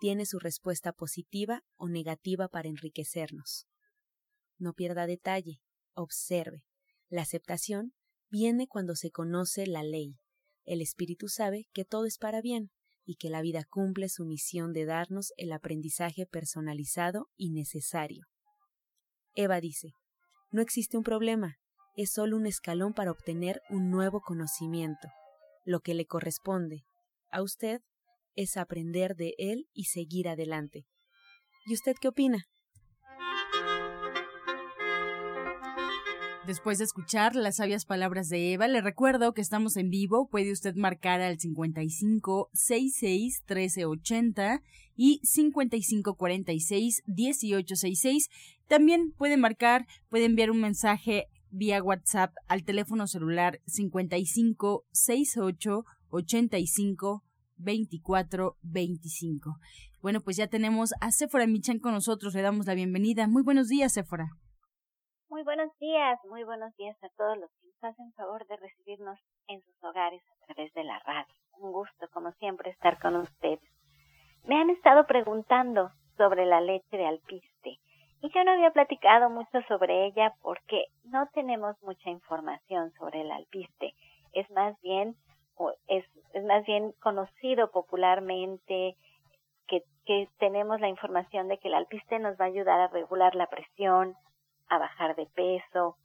tiene su respuesta positiva o negativa para enriquecernos. No pierda detalle, observe. La aceptación viene cuando se conoce la ley. El espíritu sabe que todo es para bien y que la vida cumple su misión de darnos el aprendizaje personalizado y necesario. Eva dice, no existe un problema, es solo un escalón para obtener un nuevo conocimiento. Lo que le corresponde a usted es aprender de él y seguir adelante. ¿Y usted qué opina? Después de escuchar las sabias palabras de Eva, le recuerdo que estamos en vivo. Puede usted marcar al 55 66 1380 y 55 46 1866. También puede marcar, puede enviar un mensaje vía WhatsApp al teléfono celular 55 68 85 2425. Bueno, pues ya tenemos a Sephora Michan con nosotros. Le damos la bienvenida. Muy buenos días, Sephora. Muy buenos días, muy buenos días a todos los que nos hacen favor de recibirnos en sus hogares a través de la radio. Un gusto, como siempre, estar con ustedes. Me han estado preguntando sobre la leche de alpiste y yo no había platicado mucho sobre ella porque no tenemos mucha información sobre el alpiste. Es más bien es, es más bien conocido popularmente que, que tenemos la información de que el alpiste nos va a ayudar a regular la presión, a bajar de peso,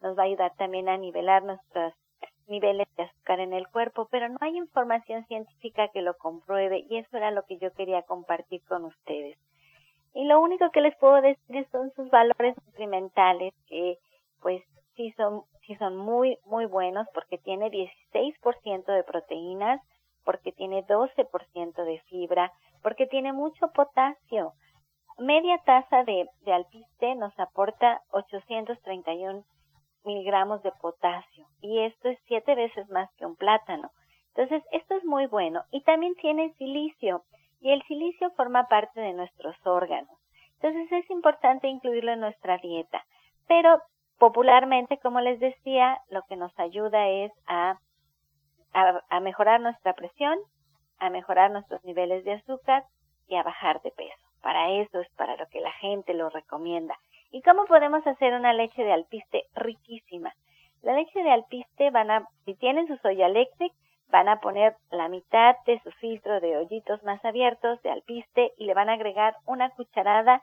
nos va a ayudar también a nivelar nuestros niveles de azúcar en el cuerpo, pero no hay información científica que lo compruebe y eso era lo que yo quería compartir con ustedes. Y lo único que les puedo decir son sus valores nutrimentales que pues sí son sí son muy muy buenos porque tiene 16% de proteínas, porque tiene 12% de fibra, porque tiene mucho potasio. Media taza de, de alpiste nos aporta 831 miligramos de potasio y esto es siete veces más que un plátano. Entonces, esto es muy bueno. Y también tiene silicio y el silicio forma parte de nuestros órganos. Entonces, es importante incluirlo en nuestra dieta. Pero popularmente, como les decía, lo que nos ayuda es a, a, a mejorar nuestra presión, a mejorar nuestros niveles de azúcar y a bajar de peso. Para eso es para lo que la gente lo recomienda. ¿Y cómo podemos hacer una leche de alpiste riquísima? La leche de alpiste van a, si tienen su soya electric, van a poner la mitad de su filtro de hoyitos más abiertos de alpiste y le van a agregar una cucharada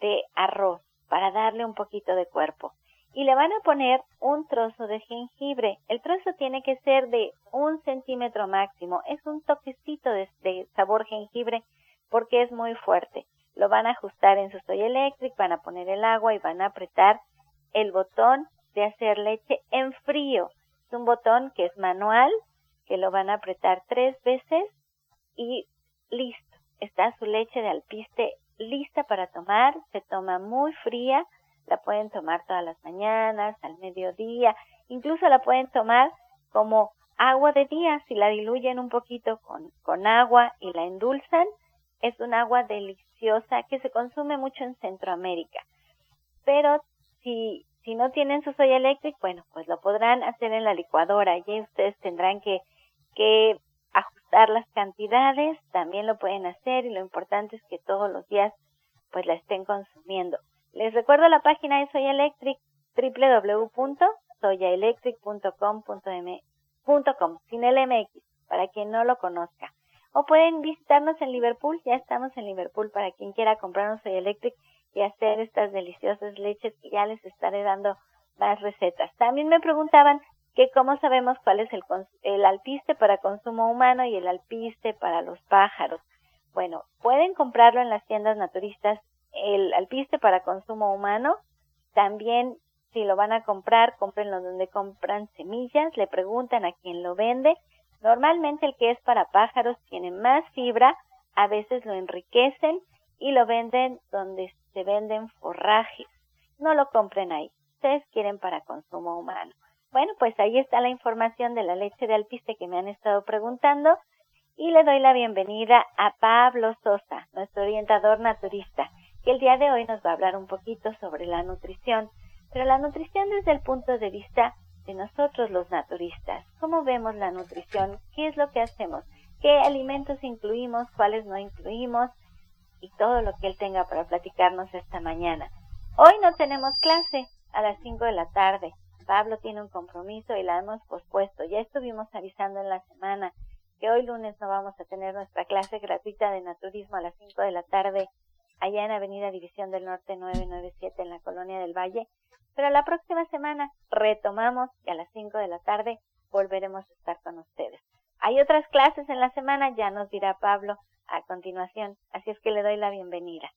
de arroz para darle un poquito de cuerpo. Y le van a poner un trozo de jengibre. El trozo tiene que ser de un centímetro máximo. Es un toquecito de, sabor jengibre porque es muy fuerte. Lo van a ajustar en su soy electric, van a poner el agua y van a apretar el botón de hacer leche en frío. Es un botón que es manual, que lo van a apretar tres veces y listo. Está su leche de alpiste lista para tomar. Se toma muy fría. La pueden tomar todas las mañanas, al mediodía. Incluso la pueden tomar como agua de día. Si la diluyen un poquito con, con agua y la endulzan, es un agua deliciosa que se consume mucho en Centroamérica. Pero si, si no tienen su soya eléctrica, bueno, pues lo podrán hacer en la licuadora y ustedes tendrán que, que ajustar las cantidades, también lo pueden hacer y lo importante es que todos los días pues la estén consumiendo. Les recuerdo la página de Soya Electric www.soyaelectric.com.com sin el MX para quien no lo conozca o pueden visitarnos en Liverpool, ya estamos en Liverpool para quien quiera comprar un Soy Electric y hacer estas deliciosas leches que ya les estaré dando más recetas. También me preguntaban que cómo sabemos cuál es el, el alpiste para consumo humano y el alpiste para los pájaros. Bueno, pueden comprarlo en las tiendas naturistas el alpiste para consumo humano. También si lo van a comprar, cómprenlo donde compran semillas, le preguntan a quién lo vende. Normalmente el que es para pájaros tiene más fibra, a veces lo enriquecen y lo venden donde se venden forrajes. No lo compren ahí. Ustedes quieren para consumo humano. Bueno, pues ahí está la información de la leche de alpiste que me han estado preguntando y le doy la bienvenida a Pablo Sosa, nuestro orientador naturista, que el día de hoy nos va a hablar un poquito sobre la nutrición, pero la nutrición desde el punto de vista de nosotros los naturistas. ¿Cómo vemos la nutrición? ¿Qué es lo que hacemos? ¿Qué alimentos incluimos? ¿Cuáles no incluimos? Y todo lo que él tenga para platicarnos esta mañana. Hoy no tenemos clase a las 5 de la tarde. Pablo tiene un compromiso y la hemos pospuesto. Ya estuvimos avisando en la semana que hoy lunes no vamos a tener nuestra clase gratuita de naturismo a las 5 de la tarde allá en Avenida División del Norte 997 en la Colonia del Valle. Pero la próxima semana retomamos y a las 5 de la tarde volveremos a estar con ustedes. Hay otras clases en la semana, ya nos dirá Pablo a continuación, así es que le doy la bienvenida.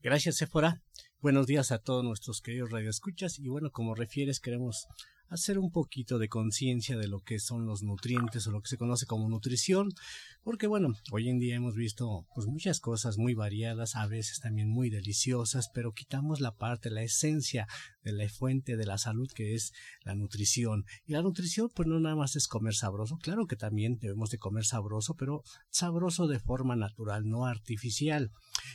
Gracias, Sephora. Buenos días a todos nuestros queridos radioescuchas y bueno, como refieres, queremos hacer un poquito de conciencia de lo que son los nutrientes o lo que se conoce como nutrición, porque bueno, hoy en día hemos visto pues muchas cosas muy variadas, a veces también muy deliciosas, pero quitamos la parte, la esencia de la fuente de la salud que es la nutrición. Y la nutrición pues no nada más es comer sabroso, claro que también debemos de comer sabroso, pero sabroso de forma natural, no artificial.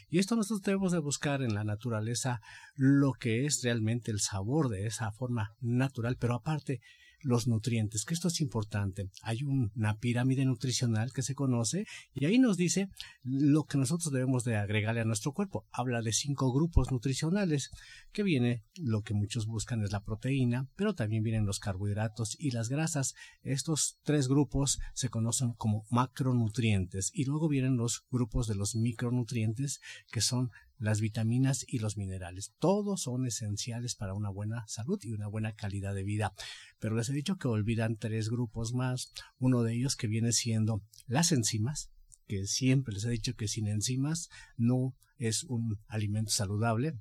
Y esto nosotros debemos de buscar en la naturaleza lo que es realmente el sabor de esa forma natural, pero aparte los nutrientes, que esto es importante. Hay una pirámide nutricional que se conoce y ahí nos dice lo que nosotros debemos de agregarle a nuestro cuerpo. Habla de cinco grupos nutricionales, que viene lo que muchos buscan es la proteína, pero también vienen los carbohidratos y las grasas. Estos tres grupos se conocen como macronutrientes y luego vienen los grupos de los micronutrientes, que son las vitaminas y los minerales. Todos son esenciales para una buena salud y una buena calidad de vida. Pero les he dicho que olvidan tres grupos más. Uno de ellos que viene siendo las enzimas, que siempre les he dicho que sin enzimas no es un alimento saludable.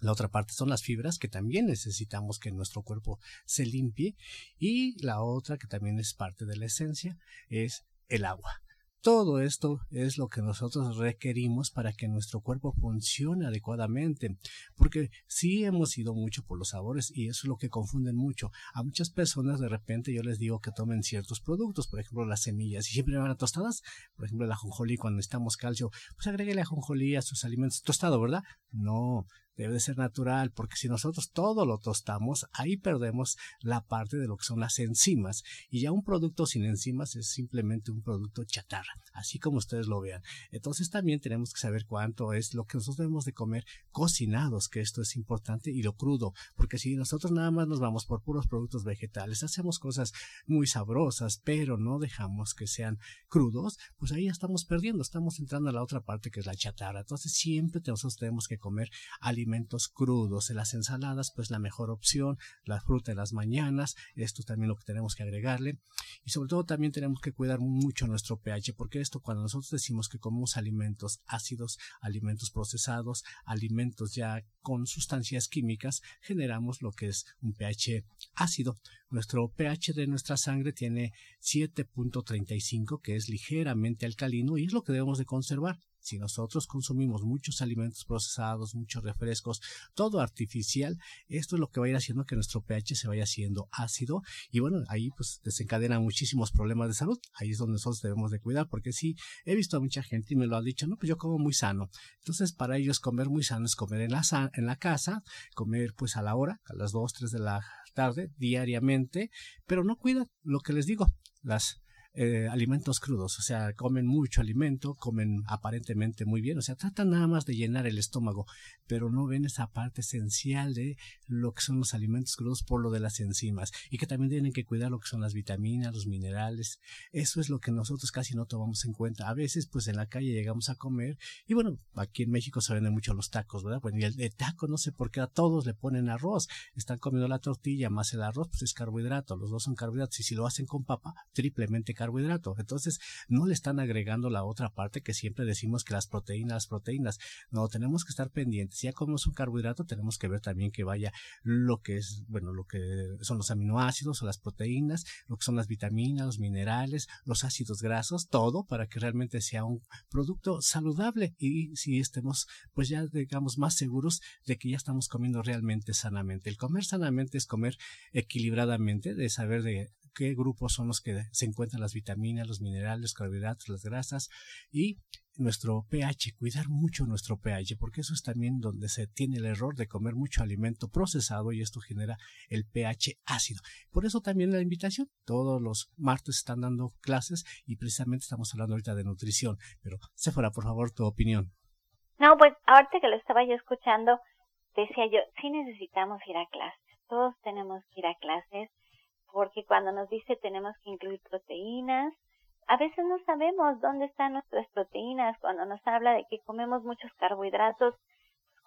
La otra parte son las fibras que también necesitamos que nuestro cuerpo se limpie. Y la otra que también es parte de la esencia es el agua. Todo esto es lo que nosotros requerimos para que nuestro cuerpo funcione adecuadamente, porque sí hemos ido mucho por los sabores y eso es lo que confunden mucho. A muchas personas de repente yo les digo que tomen ciertos productos, por ejemplo las semillas, y siempre van a tostadas, por ejemplo la ajonjolí cuando necesitamos calcio, pues agréguele ajonjolí a sus alimentos tostado, ¿verdad? No, debe de ser natural, porque si nosotros todo lo tostamos, ahí perdemos la parte de lo que son las enzimas. Y ya un producto sin enzimas es simplemente un producto chatarra, así como ustedes lo vean. Entonces también tenemos que saber cuánto es lo que nosotros debemos de comer cocinados, que esto es importante, y lo crudo, porque si nosotros nada más nos vamos por puros productos vegetales, hacemos cosas muy sabrosas, pero no dejamos que sean crudos, pues ahí ya estamos perdiendo, estamos entrando a la otra parte que es la chatarra. Entonces siempre nosotros tenemos que comer alimentos alimentos crudos. En las ensaladas, pues la mejor opción, la fruta en las mañanas, esto también lo que tenemos que agregarle. Y sobre todo también tenemos que cuidar mucho nuestro pH, porque esto cuando nosotros decimos que comemos alimentos ácidos, alimentos procesados, alimentos ya con sustancias químicas, generamos lo que es un pH ácido. Nuestro pH de nuestra sangre tiene 7.35, que es ligeramente alcalino y es lo que debemos de conservar. Si nosotros consumimos muchos alimentos procesados, muchos refrescos, todo artificial, esto es lo que va a ir haciendo que nuestro pH se vaya haciendo ácido y bueno, ahí pues desencadena muchísimos problemas de salud. Ahí es donde nosotros debemos de cuidar porque sí, he visto a mucha gente y me lo ha dicho, no, pues yo como muy sano. Entonces, para ellos comer muy sano es comer en la, en la casa, comer pues a la hora, a las 2, 3 de la tarde, diariamente, pero no cuidan lo que les digo, las eh, alimentos crudos, o sea, comen mucho alimento, comen aparentemente muy bien, o sea, tratan nada más de llenar el estómago, pero no ven esa parte esencial de lo que son los alimentos crudos por lo de las enzimas y que también tienen que cuidar lo que son las vitaminas, los minerales. Eso es lo que nosotros casi no tomamos en cuenta. A veces, pues en la calle llegamos a comer y bueno, aquí en México se venden mucho los tacos, ¿verdad? Bueno, y el, el taco no sé por qué a todos le ponen arroz. Están comiendo la tortilla más el arroz, pues es carbohidrato. Los dos son carbohidratos y si lo hacen con papa, triplemente carbohidrato. Entonces, no le están agregando la otra parte que siempre decimos que las proteínas, las proteínas. No, tenemos que estar pendientes. Ya comemos un carbohidrato, tenemos que ver también que vaya lo que es, bueno, lo que son los aminoácidos o las proteínas, lo que son las vitaminas, los minerales, los ácidos grasos, todo para que realmente sea un producto saludable y si estemos, pues ya digamos, más seguros de que ya estamos comiendo realmente sanamente. El comer sanamente es comer equilibradamente, de saber de qué grupos son los que se encuentran las vitaminas, los minerales, los carbohidratos, las grasas y nuestro pH, cuidar mucho nuestro pH, porque eso es también donde se tiene el error de comer mucho alimento procesado y esto genera el pH ácido. Por eso también la invitación, todos los martes están dando clases y precisamente estamos hablando ahorita de nutrición, pero Sephora, por favor, tu opinión. No, pues ahorita que lo estaba yo escuchando, decía yo, sí necesitamos ir a clases, todos tenemos que ir a clases, porque cuando nos dice tenemos que incluir proteínas, a veces no sabemos dónde están nuestras proteínas, cuando nos habla de que comemos muchos carbohidratos,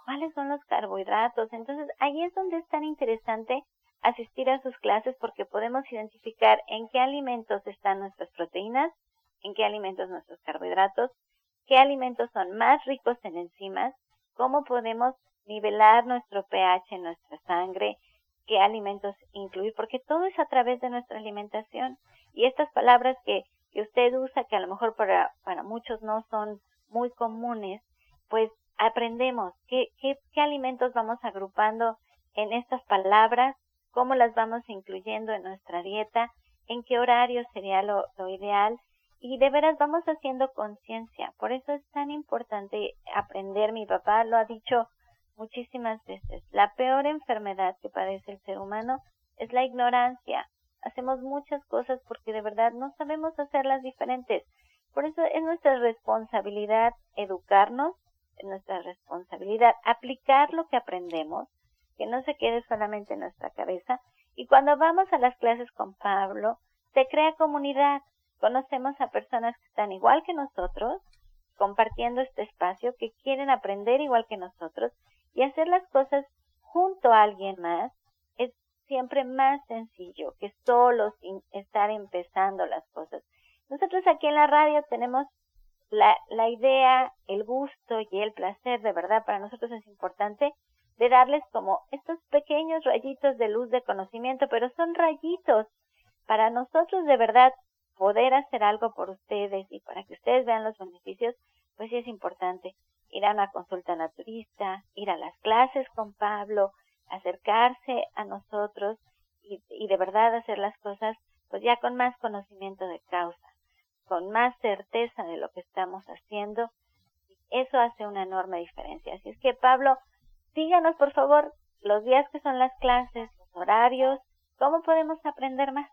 ¿cuáles son los carbohidratos? Entonces ahí es donde es tan interesante asistir a sus clases porque podemos identificar en qué alimentos están nuestras proteínas, en qué alimentos nuestros carbohidratos, qué alimentos son más ricos en enzimas, cómo podemos nivelar nuestro pH en nuestra sangre, qué alimentos incluir, porque todo es a través de nuestra alimentación. Y estas palabras que, que usted usa, que a lo mejor para, para muchos no son muy comunes, pues aprendemos qué, qué, qué alimentos vamos agrupando en estas palabras, cómo las vamos incluyendo en nuestra dieta, en qué horario sería lo, lo ideal y de veras vamos haciendo conciencia. Por eso es tan importante aprender. Mi papá lo ha dicho muchísimas veces. La peor enfermedad que padece el ser humano es la ignorancia. Hacemos muchas cosas porque de verdad no sabemos hacerlas diferentes. Por eso es nuestra responsabilidad educarnos, es nuestra responsabilidad aplicar lo que aprendemos, que no se quede solamente en nuestra cabeza. Y cuando vamos a las clases con Pablo, se crea comunidad. Conocemos a personas que están igual que nosotros, compartiendo este espacio, que quieren aprender igual que nosotros y hacer las cosas junto a alguien más es siempre más sencillo que solo sin estar empezando las cosas. Nosotros aquí en la radio tenemos la, la idea, el gusto y el placer, de verdad, para nosotros es importante de darles como estos pequeños rayitos de luz de conocimiento, pero son rayitos. Para nosotros de verdad poder hacer algo por ustedes y para que ustedes vean los beneficios, pues sí es importante ir a una consulta naturista, ir a las clases con Pablo, acercarse a nosotros y, y de verdad hacer las cosas pues ya con más conocimiento de causa, con más certeza de lo que estamos haciendo. Eso hace una enorme diferencia. Así es que Pablo, díganos por favor los días que son las clases, los horarios, cómo podemos aprender más.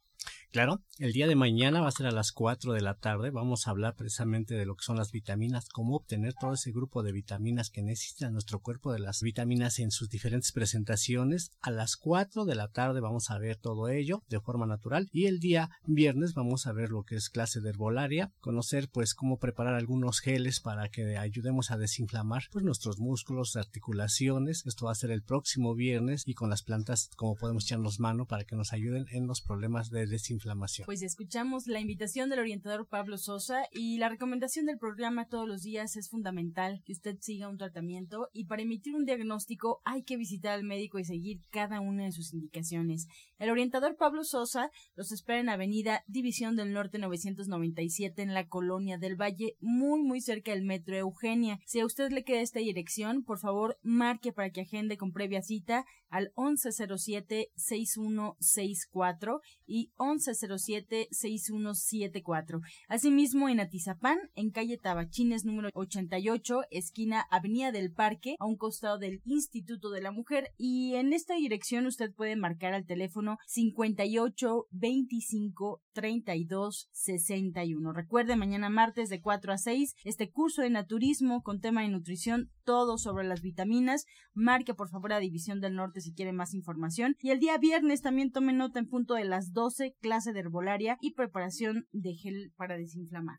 Claro, el día de mañana va a ser a las 4 de la tarde. Vamos a hablar precisamente de lo que son las vitaminas, cómo obtener todo ese grupo de vitaminas que necesita nuestro cuerpo, de las vitaminas en sus diferentes presentaciones. A las 4 de la tarde vamos a ver todo ello de forma natural. Y el día viernes vamos a ver lo que es clase de herbolaria, conocer pues cómo preparar algunos geles para que ayudemos a desinflamar pues nuestros músculos, articulaciones. Esto va a ser el próximo viernes y con las plantas como podemos echarnos mano para que nos ayuden en los problemas de desinflamación inflamación. Pues escuchamos la invitación del orientador Pablo Sosa y la recomendación del programa todos los días es fundamental que usted siga un tratamiento y para emitir un diagnóstico hay que visitar al médico y seguir cada una de sus indicaciones. El orientador Pablo Sosa los espera en Avenida División del Norte 997 en la Colonia del Valle, muy muy cerca del Metro Eugenia. Si a usted le queda esta dirección, por favor marque para que agende con previa cita al 1107 6164 y 11 1107-6174. Asimismo, en Atizapán, en calle Tabachines número 88, esquina Avenida del Parque, a un costado del Instituto de la Mujer. Y en esta dirección usted puede marcar al teléfono 58 25 32 61. Recuerde, mañana martes de 4 a 6, este curso de naturismo con tema de nutrición, todo sobre las vitaminas. Marque por favor a División del Norte si quiere más información. Y el día viernes también tome nota en punto de las 12, de herbolaria y preparación de gel para desinflamar.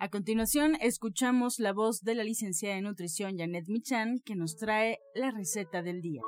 A continuación, escuchamos la voz de la licenciada en nutrición Janet Michan, que nos trae la receta del día.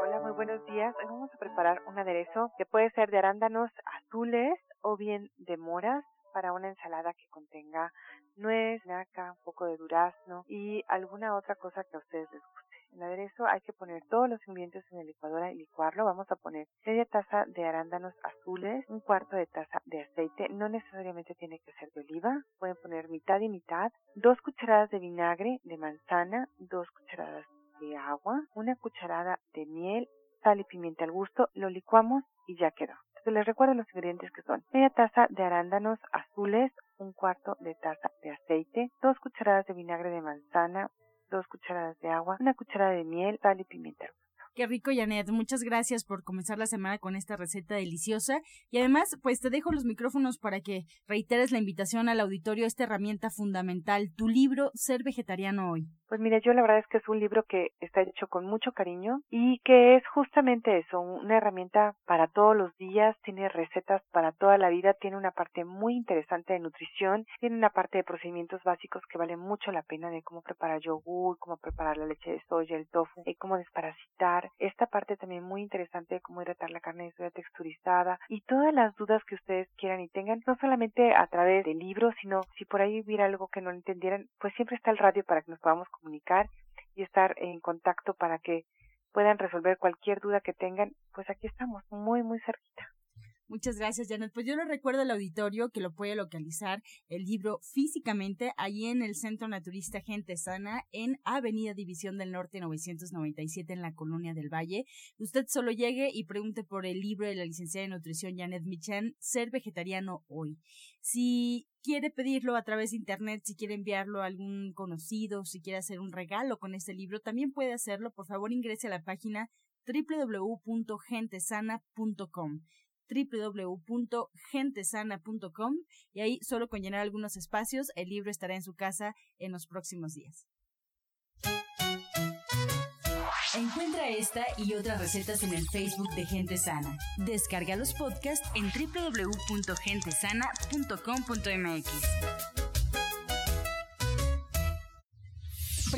Hola, muy buenos días. Hoy vamos a preparar un aderezo que puede ser de arándanos azules o bien de moras para una ensalada que contenga nuez, naca, un poco de durazno y alguna otra cosa que a ustedes les guste. El aderezo hay que poner todos los ingredientes en la licuadora y licuarlo. Vamos a poner media taza de arándanos azules, un cuarto de taza de aceite, no necesariamente tiene que ser de oliva, pueden poner mitad y mitad, dos cucharadas de vinagre de manzana, dos cucharadas de agua, una cucharada de miel, sal y pimienta al gusto, lo licuamos y ya quedó. Entonces les recuerdo los ingredientes que son media taza de arándanos azules, un cuarto de taza de aceite, dos cucharadas de vinagre de manzana, dos cucharadas de agua, una cucharada de miel, sal y pimienta. Qué rico, Janet. Muchas gracias por comenzar la semana con esta receta deliciosa. Y además, pues te dejo los micrófonos para que reiteres la invitación al auditorio a esta herramienta fundamental, tu libro Ser Vegetariano Hoy. Pues mira, yo la verdad es que es un libro que está hecho con mucho cariño y que es justamente eso, una herramienta para todos los días, tiene recetas para toda la vida, tiene una parte muy interesante de nutrición, tiene una parte de procedimientos básicos que vale mucho la pena de cómo preparar yogur, cómo preparar la leche de soya, el tofu, y cómo desparasitar, esta parte también muy interesante de cómo hidratar la carne de soya texturizada y todas las dudas que ustedes quieran y tengan, no solamente a través del libro, sino si por ahí hubiera algo que no entendieran, pues siempre está el radio para que nos podamos comunicar y estar en contacto para que puedan resolver cualquier duda que tengan, pues aquí estamos, muy, muy cerquita. Muchas gracias, Janet. Pues yo le recuerdo al auditorio que lo puede localizar el libro físicamente ahí en el Centro Naturista Gente Sana en Avenida División del Norte 997 en la Colonia del Valle. Usted solo llegue y pregunte por el libro de la licenciada de nutrición Janet Michan, Ser Vegetariano Hoy. Si quiere pedirlo a través de internet, si quiere enviarlo a algún conocido, si quiere hacer un regalo con este libro, también puede hacerlo. Por favor, ingrese a la página www.gentesana.com www.gentesana.com y ahí solo con llenar algunos espacios el libro estará en su casa en los próximos días. Encuentra esta y otras recetas en el Facebook de Gente Sana. Descarga los podcasts en www.gentesana.com.mx.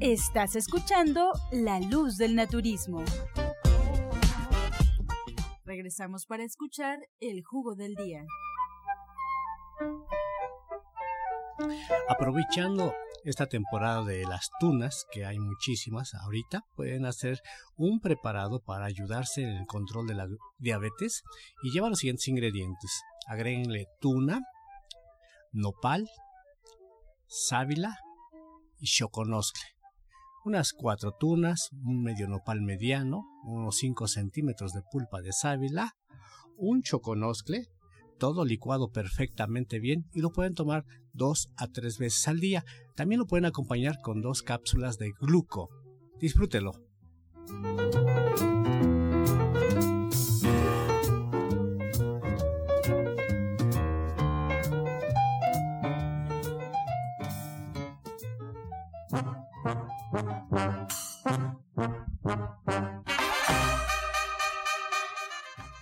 Estás escuchando La Luz del Naturismo. Regresamos para escuchar el jugo del día. Aprovechando esta temporada de las tunas, que hay muchísimas ahorita, pueden hacer un preparado para ayudarse en el control de la diabetes y lleva los siguientes ingredientes. Agréguenle tuna, nopal, sábila y choconoscle unas cuatro tunas, un medio nopal mediano, unos 5 centímetros de pulpa de sábila, un choconoscle, todo licuado perfectamente bien y lo pueden tomar dos a tres veces al día. También lo pueden acompañar con dos cápsulas de gluco. Disfrútelo.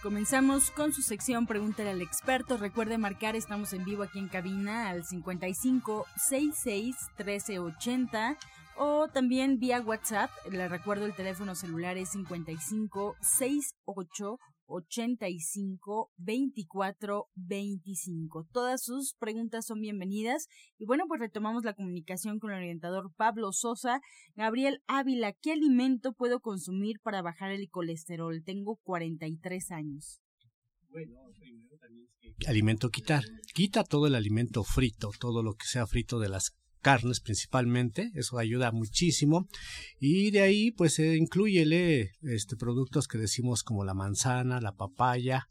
Comenzamos con su sección Pregúntale al experto. Recuerde marcar, estamos en vivo aquí en cabina al 55 66 1380 o también vía WhatsApp. Le recuerdo el teléfono celular es 55 68 85 24 25. Todas sus preguntas son bienvenidas. Y bueno, pues retomamos la comunicación con el orientador Pablo Sosa. Gabriel Ávila, ¿qué alimento puedo consumir para bajar el colesterol? Tengo 43 años. Bueno, primero también alimento quitar. Quita todo el alimento frito, todo lo que sea frito de las carnes principalmente, eso ayuda muchísimo. Y de ahí, pues, eh, incluyele este, productos que decimos como la manzana, la papaya,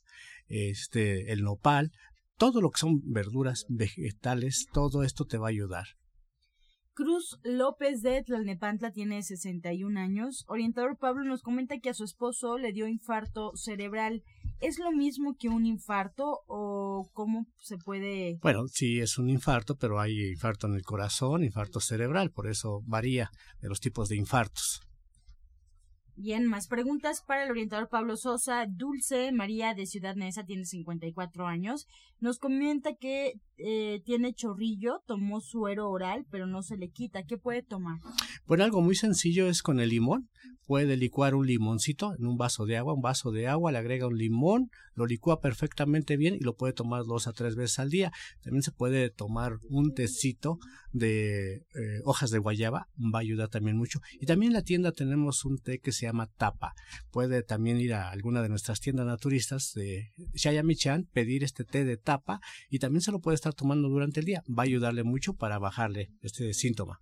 este, el nopal, todo lo que son verduras, vegetales, todo esto te va a ayudar. Cruz López de Tlalnepantla tiene 61 años. Orientador Pablo nos comenta que a su esposo le dio infarto cerebral. ¿Es lo mismo que un infarto o cómo se puede...? Bueno, sí, es un infarto, pero hay infarto en el corazón, infarto cerebral, por eso varía de los tipos de infartos. Bien, más preguntas para el orientador Pablo Sosa. Dulce María de Ciudad Neza tiene 54 años. Nos comenta que eh, tiene chorrillo, tomó suero oral, pero no se le quita. ¿Qué puede tomar? Bueno, algo muy sencillo es con el limón. Puede licuar un limoncito en un vaso de agua, un vaso de agua, le agrega un limón, lo licúa perfectamente bien y lo puede tomar dos a tres veces al día. También se puede tomar un tecito de eh, hojas de guayaba, va a ayudar también mucho. Y también en la tienda tenemos un té que se llama tapa. Puede también ir a alguna de nuestras tiendas naturistas de Shayamichan, pedir este té de tapa y también se lo puede estar tomando durante el día. Va a ayudarle mucho para bajarle este síntoma.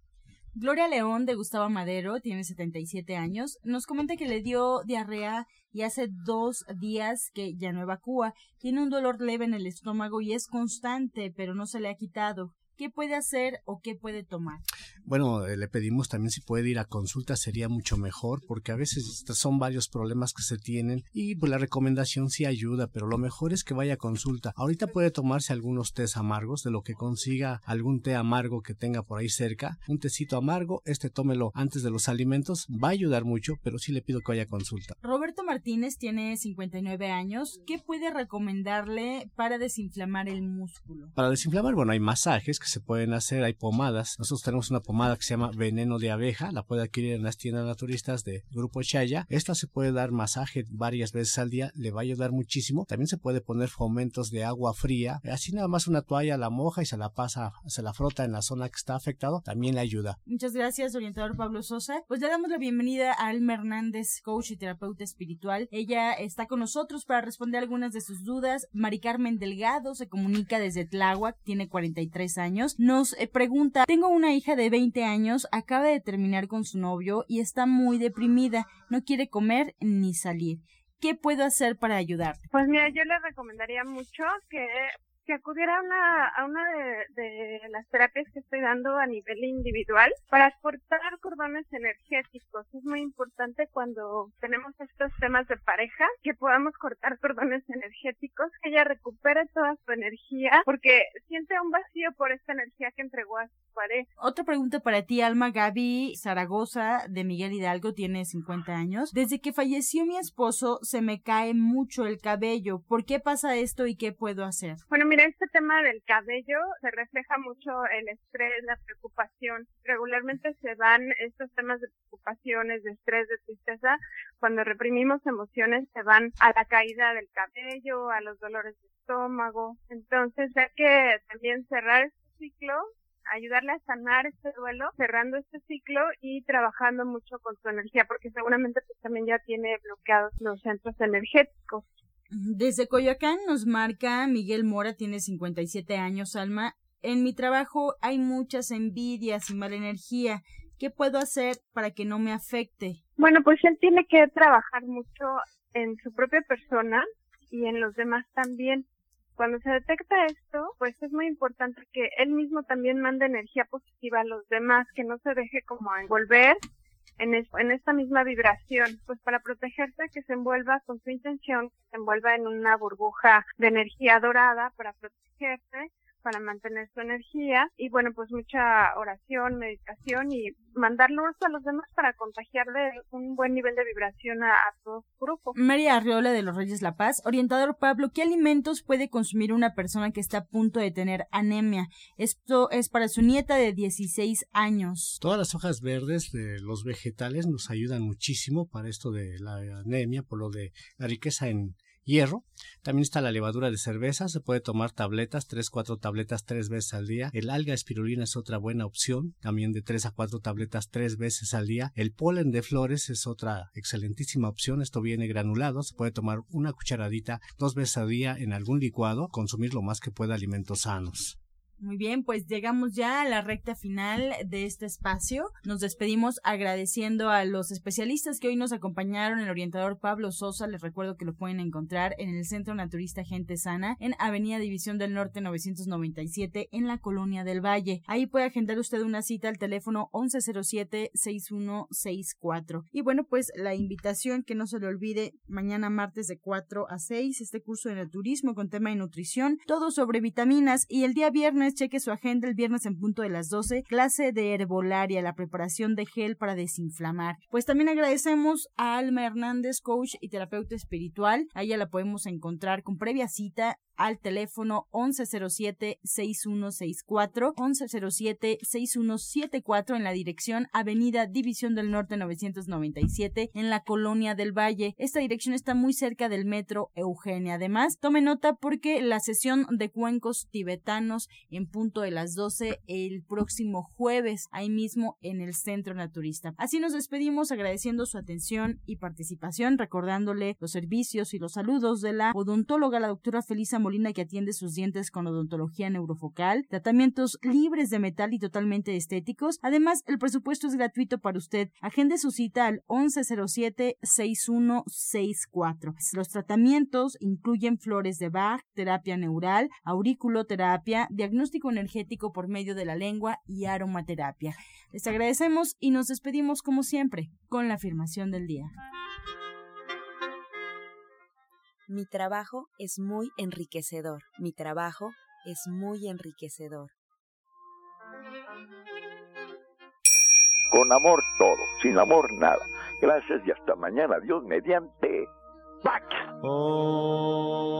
Gloria León de Gustavo Madero tiene 77 años. Nos comenta que le dio diarrea y hace dos días que ya no evacúa. Tiene un dolor leve en el estómago y es constante, pero no se le ha quitado. ¿Qué puede hacer o qué puede tomar? Bueno, eh, le pedimos también si puede ir a consulta, sería mucho mejor, porque a veces son varios problemas que se tienen y pues la recomendación sí ayuda, pero lo mejor es que vaya a consulta. Ahorita puede tomarse algunos tés amargos, de lo que consiga algún té amargo que tenga por ahí cerca, un tecito amargo, este tómelo antes de los alimentos, va a ayudar mucho, pero sí le pido que vaya a consulta. Roberto Martínez tiene 59 años, ¿qué puede recomendarle para desinflamar el músculo? Para desinflamar, bueno, hay masajes que se pueden hacer, hay pomadas. Nosotros tenemos una pomada que se llama veneno de abeja, la puede adquirir en las tiendas naturistas de Grupo Chaya. Esta se puede dar masaje varias veces al día, le va a ayudar muchísimo. También se puede poner fomentos de agua fría, así nada más una toalla la moja y se la pasa, se la frota en la zona que está afectado, también le ayuda. Muchas gracias, orientador Pablo Sosa. Pues le damos la bienvenida a Alma Hernández, coach y terapeuta espiritual. Ella está con nosotros para responder algunas de sus dudas. Mari Carmen Delgado se comunica desde Tláhuac, tiene 43 años nos eh, pregunta, tengo una hija de 20 años, acaba de terminar con su novio y está muy deprimida, no quiere comer ni salir. ¿Qué puedo hacer para ayudar? Pues mira, yo le recomendaría mucho que que acudiera a una, a una de, las terapias que estoy dando a nivel individual para cortar cordones energéticos. Es muy importante cuando tenemos estos temas de pareja que podamos cortar cordones energéticos, que ella recupere toda su energía porque siente un vacío por esta energía que entregó a su pareja. Otra pregunta para ti, Alma Gaby Zaragoza de Miguel Hidalgo, tiene 50 años. Desde que falleció mi esposo se me cae mucho el cabello. ¿Por qué pasa esto y qué puedo hacer? Bueno, mira, este tema del cabello se refleja mucho el estrés, la preocupación. Regularmente se dan estos temas de preocupaciones, de estrés, de tristeza. Cuando reprimimos emociones se van a la caída del cabello, a los dolores de estómago. Entonces hay que también cerrar este ciclo ayudarle a sanar este duelo, cerrando este ciclo y trabajando mucho con su energía, porque seguramente pues también ya tiene bloqueados los centros energéticos. Desde Coyoacán nos marca Miguel Mora, tiene 57 años, Alma. En mi trabajo hay muchas envidias y mala energía. ¿Qué puedo hacer para que no me afecte? Bueno, pues él tiene que trabajar mucho en su propia persona y en los demás también. Cuando se detecta esto, pues es muy importante que él mismo también mande energía positiva a los demás, que no se deje como envolver en, en esta misma vibración, pues para protegerte que se envuelva con su intención, que se envuelva en una burbuja de energía dorada para protegerte para mantener su energía y bueno, pues mucha oración, meditación y mandar luz a los demás para contagiarle un buen nivel de vibración a, todo su grupo. María Arriola de los Reyes La Paz, orientador Pablo, ¿qué alimentos puede consumir una persona que está a punto de tener anemia? Esto es para su nieta de 16 años. Todas las hojas verdes de los vegetales nos ayudan muchísimo para esto de la anemia, por lo de la riqueza en hierro. También está la levadura de cerveza, se puede tomar tabletas, 3-4 tabletas tres veces al día. El alga espirulina es otra buena opción, también de 3 a 4 tabletas tres veces al día. El polen de flores es otra excelentísima opción, esto viene granulado, se puede tomar una cucharadita dos veces al día en algún licuado, consumir lo más que pueda alimentos sanos. Muy bien, pues llegamos ya a la recta final de este espacio. Nos despedimos agradeciendo a los especialistas que hoy nos acompañaron, el orientador Pablo Sosa. Les recuerdo que lo pueden encontrar en el Centro Naturista Gente Sana, en Avenida División del Norte 997, en la Colonia del Valle. Ahí puede agendar usted una cita al teléfono 1107-6164. Y bueno, pues la invitación que no se le olvide, mañana martes de 4 a 6, este curso de naturismo con tema de nutrición, todo sobre vitaminas y el día viernes cheque su agenda el viernes en punto de las 12, clase de herbolaria, la preparación de gel para desinflamar. Pues también agradecemos a Alma Hernández, coach y terapeuta espiritual. A ella la podemos encontrar con previa cita al teléfono 1107-6164, 1107-6174 en la dirección Avenida División del Norte 997 en la Colonia del Valle. Esta dirección está muy cerca del metro Eugenia. Además, tome nota porque la sesión de cuencos tibetanos en punto de las 12 el próximo jueves, ahí mismo en el Centro Naturista. Así nos despedimos agradeciendo su atención y participación, recordándole los servicios y los saludos de la odontóloga, la doctora Felisa Molina, que atiende sus dientes con odontología neurofocal, tratamientos libres de metal y totalmente estéticos. Además, el presupuesto es gratuito para usted. Agende su cita al 1107-6164. Los tratamientos incluyen flores de Bach, terapia neural, auriculoterapia, diagnóstico energético por medio de la lengua y aromaterapia. Les agradecemos y nos despedimos como siempre con la afirmación del día. Mi trabajo es muy enriquecedor. Mi trabajo es muy enriquecedor. Con amor todo, sin amor nada. Gracias y hasta mañana. Dios mediante. ¡Pax! Oh.